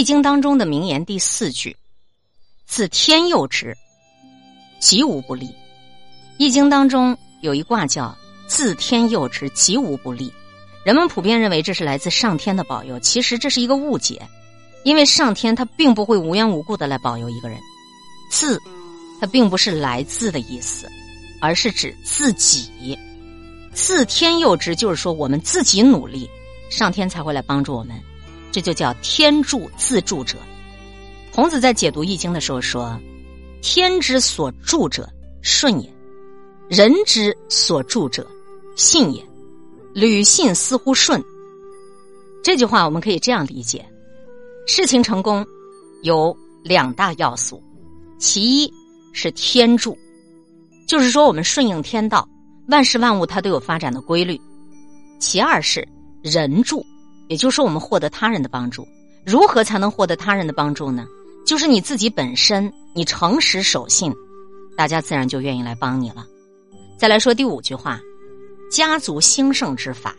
易经》当中的名言第四句：“自天佑之，吉无不利。”《易经》当中有一卦叫“自天佑之，吉无不利”，人们普遍认为这是来自上天的保佑，其实这是一个误解，因为上天他并不会无缘无故的来保佑一个人。自，它并不是来自的意思，而是指自己。自天佑之，就是说我们自己努力，上天才会来帮助我们。这就叫天助自助者。孔子在解读《易经》的时候说：“天之所助者，顺也；人之所助者，信也。履信似乎顺。”这句话我们可以这样理解：事情成功有两大要素，其一是天助，就是说我们顺应天道，万事万物它都有发展的规律；其二是人助。也就是说，我们获得他人的帮助，如何才能获得他人的帮助呢？就是你自己本身，你诚实守信，大家自然就愿意来帮你了。再来说第五句话：家族兴盛之法，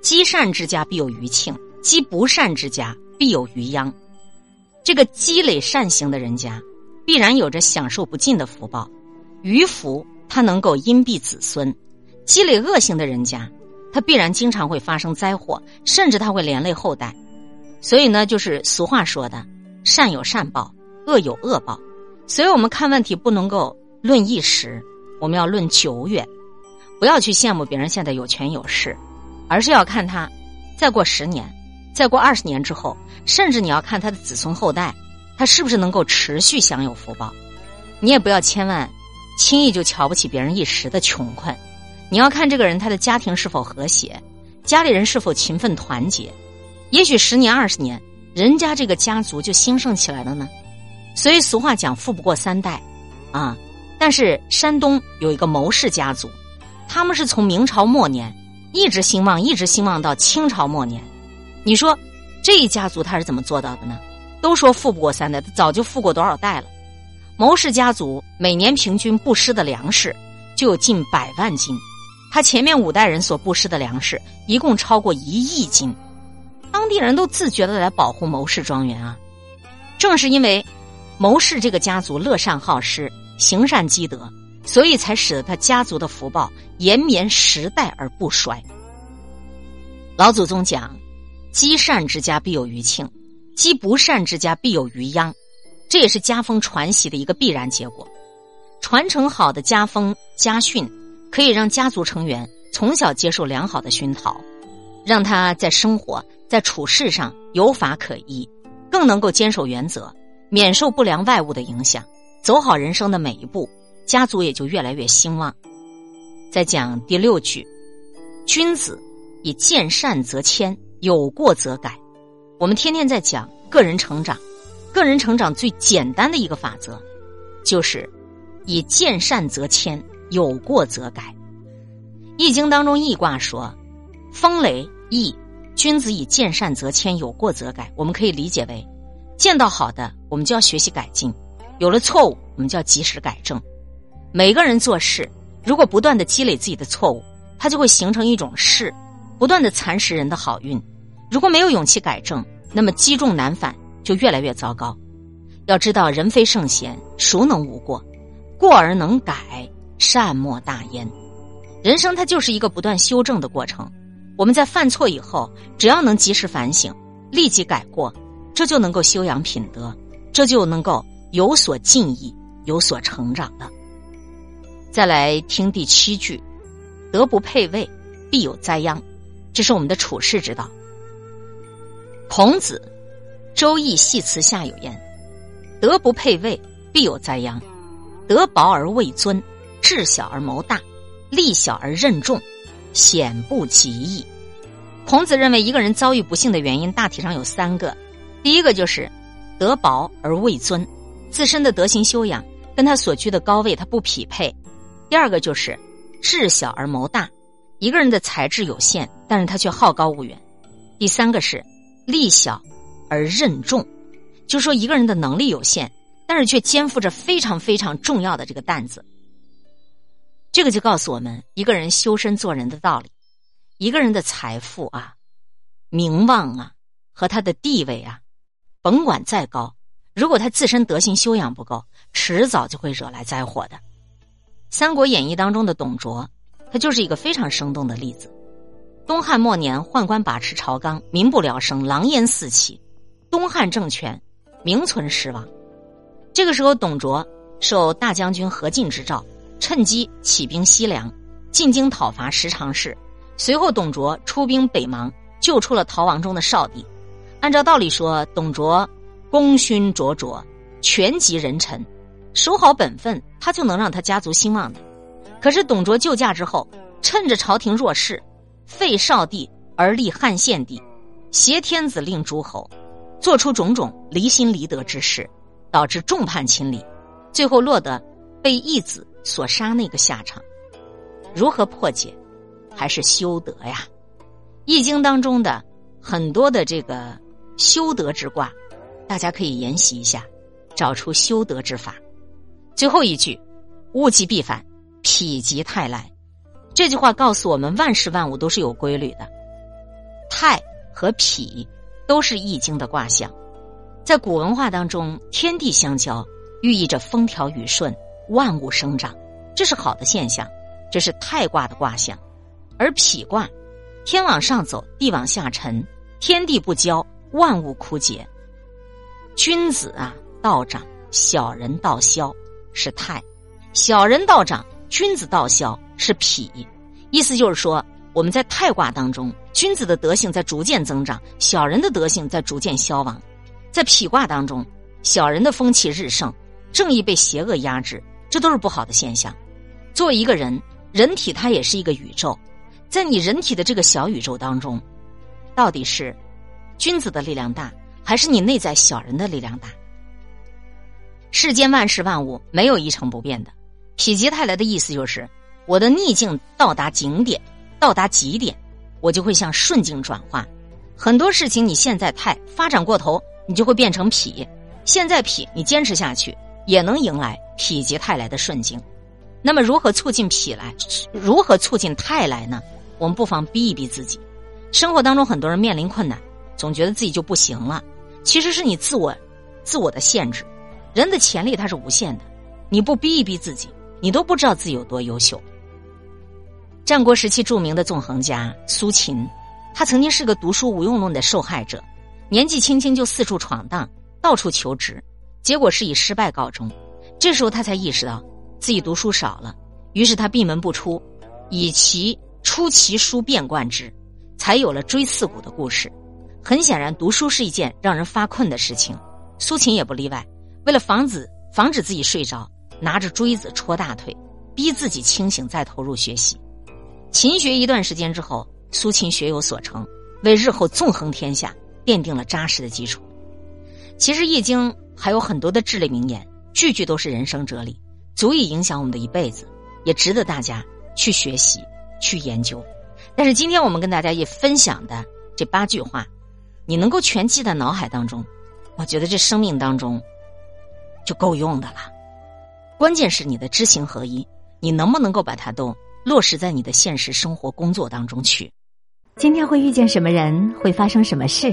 积善之家必有余庆，积不善之家必有余殃。这个积累善行的人家，必然有着享受不尽的福报，余福他能够荫庇子孙；积累恶行的人家。它必然经常会发生灾祸，甚至它会连累后代，所以呢，就是俗话说的“善有善报，恶有恶报”。所以我们看问题不能够论一时，我们要论久远，不要去羡慕别人现在有权有势，而是要看他再过十年、再过二十年之后，甚至你要看他的子孙后代，他是不是能够持续享有福报。你也不要千万轻易就瞧不起别人一时的穷困。你要看这个人他的家庭是否和谐，家里人是否勤奋团结，也许十年二十年，人家这个家族就兴盛起来了呢。所以俗话讲“富不过三代”，啊，但是山东有一个牟氏家族，他们是从明朝末年一直兴旺，一直兴旺到清朝末年。你说这一家族他是怎么做到的呢？都说富不过三代，他早就富过多少代了。牟氏家族每年平均布施的粮食就有近百万斤。他前面五代人所布施的粮食一共超过一亿斤，当地人都自觉的来保护谋氏庄园啊。正是因为谋氏这个家族乐善好施、行善积德，所以才使得他家族的福报延绵十代而不衰。老祖宗讲：积善之家必有余庆，积不善之家必有余殃，这也是家风传习的一个必然结果。传承好的家风家训。可以让家族成员从小接受良好的熏陶，让他在生活在处事上有法可依，更能够坚守原则，免受不良外物的影响，走好人生的每一步，家族也就越来越兴旺。再讲第六句：君子以见善则迁，有过则改。我们天天在讲个人成长，个人成长最简单的一个法则，就是以见善则迁。有过则改，《易经》当中易卦说：“风雷易，君子以见善则迁，有过则改。”我们可以理解为，见到好的，我们就要学习改进；有了错误，我们就要及时改正。每个人做事，如果不断的积累自己的错误，他就会形成一种势，不断的蚕食人的好运。如果没有勇气改正，那么积重难返，就越来越糟糕。要知道，人非圣贤，孰能无过？过而能改。善莫大焉，人生它就是一个不断修正的过程。我们在犯错以后，只要能及时反省，立即改过，这就能够修养品德，这就能够有所进益，有所成长的。再来听第七句：“德不配位，必有灾殃。”这是我们的处世之道。孔子《周易》系辞下有言：“德不配位，必有灾殃。德薄而位尊。”智小而谋大，力小而任重，险不及矣。孔子认为，一个人遭遇不幸的原因大体上有三个：第一个就是德薄而位尊，自身的德行修养跟他所居的高位他不匹配；第二个就是智小而谋大，一个人的才智有限，但是他却好高骛远；第三个是力小而任重，就是说一个人的能力有限，但是却肩负着非常非常重要的这个担子。这个就告诉我们，一个人修身做人的道理。一个人的财富啊、名望啊和他的地位啊，甭管再高，如果他自身德行修养不够，迟早就会惹来灾祸的。《三国演义》当中的董卓，他就是一个非常生动的例子。东汉末年，宦官把持朝纲，民不聊生，狼烟四起，东汉政权名存实亡。这个时候，董卓受大将军何进之召，趁机起兵西凉，进京讨伐十常侍。随后，董卓出兵北邙，救出了逃亡中的少帝。按照道理说，董卓功勋卓卓，权极人臣，守好本分，他就能让他家族兴旺的。可是，董卓救驾之后，趁着朝廷弱势，废少帝而立汉献帝，挟天子令诸侯，做出种种离心离德之事，导致众叛亲离，最后落得被义子所杀那个下场。如何破解？还是修德呀，《易经》当中的很多的这个。修德之卦，大家可以研习一下，找出修德之法。最后一句，物极必反，否极泰来。这句话告诉我们，万事万物都是有规律的。泰和否都是易经的卦象，在古文化当中，天地相交，寓意着风调雨顺、万物生长，这是好的现象。这是泰卦的卦象，而否卦，天往上走，地往下沉，天地不交。万物枯竭，君子啊道长，小人道消是泰；小人道长，君子道消是否。意思就是说，我们在泰卦当中，君子的德性在逐渐增长，小人的德性在逐渐消亡；在否卦当中，小人的风气日盛，正义被邪恶压制，这都是不好的现象。作为一个人，人体它也是一个宇宙，在你人体的这个小宇宙当中，到底是？君子的力量大，还是你内在小人的力量大？世间万事万物没有一成不变的。否极泰来的意思就是，我的逆境到达顶点，到达极点，我就会向顺境转化。很多事情你现在太发展过头，你就会变成否；现在否，你坚持下去也能迎来否极泰来的顺境。那么，如何促进否来？如何促进泰来呢？我们不妨逼一逼自己。生活当中，很多人面临困难。总觉得自己就不行了，其实是你自我、自我的限制。人的潜力它是无限的，你不逼一逼自己，你都不知道自己有多优秀。战国时期著名的纵横家苏秦，他曾经是个读书无用论的受害者，年纪轻轻就四处闯荡，到处求职，结果是以失败告终。这时候他才意识到自己读书少了，于是他闭门不出，以其出其书变贯之，才有了追四股的故事。很显然，读书是一件让人发困的事情，苏秦也不例外。为了防止防止自己睡着，拿着锥子戳大腿，逼自己清醒，再投入学习。勤学一段时间之后，苏秦学有所成，为日后纵横天下奠定了扎实的基础。其实，《易经》还有很多的至理名言，句句都是人生哲理，足以影响我们的一辈子，也值得大家去学习、去研究。但是，今天我们跟大家也分享的这八句话。你能够全记在脑海当中，我觉得这生命当中就够用的了。关键是你的知行合一，你能不能够把它都落实在你的现实生活工作当中去？今天会遇见什么人，会发生什么事，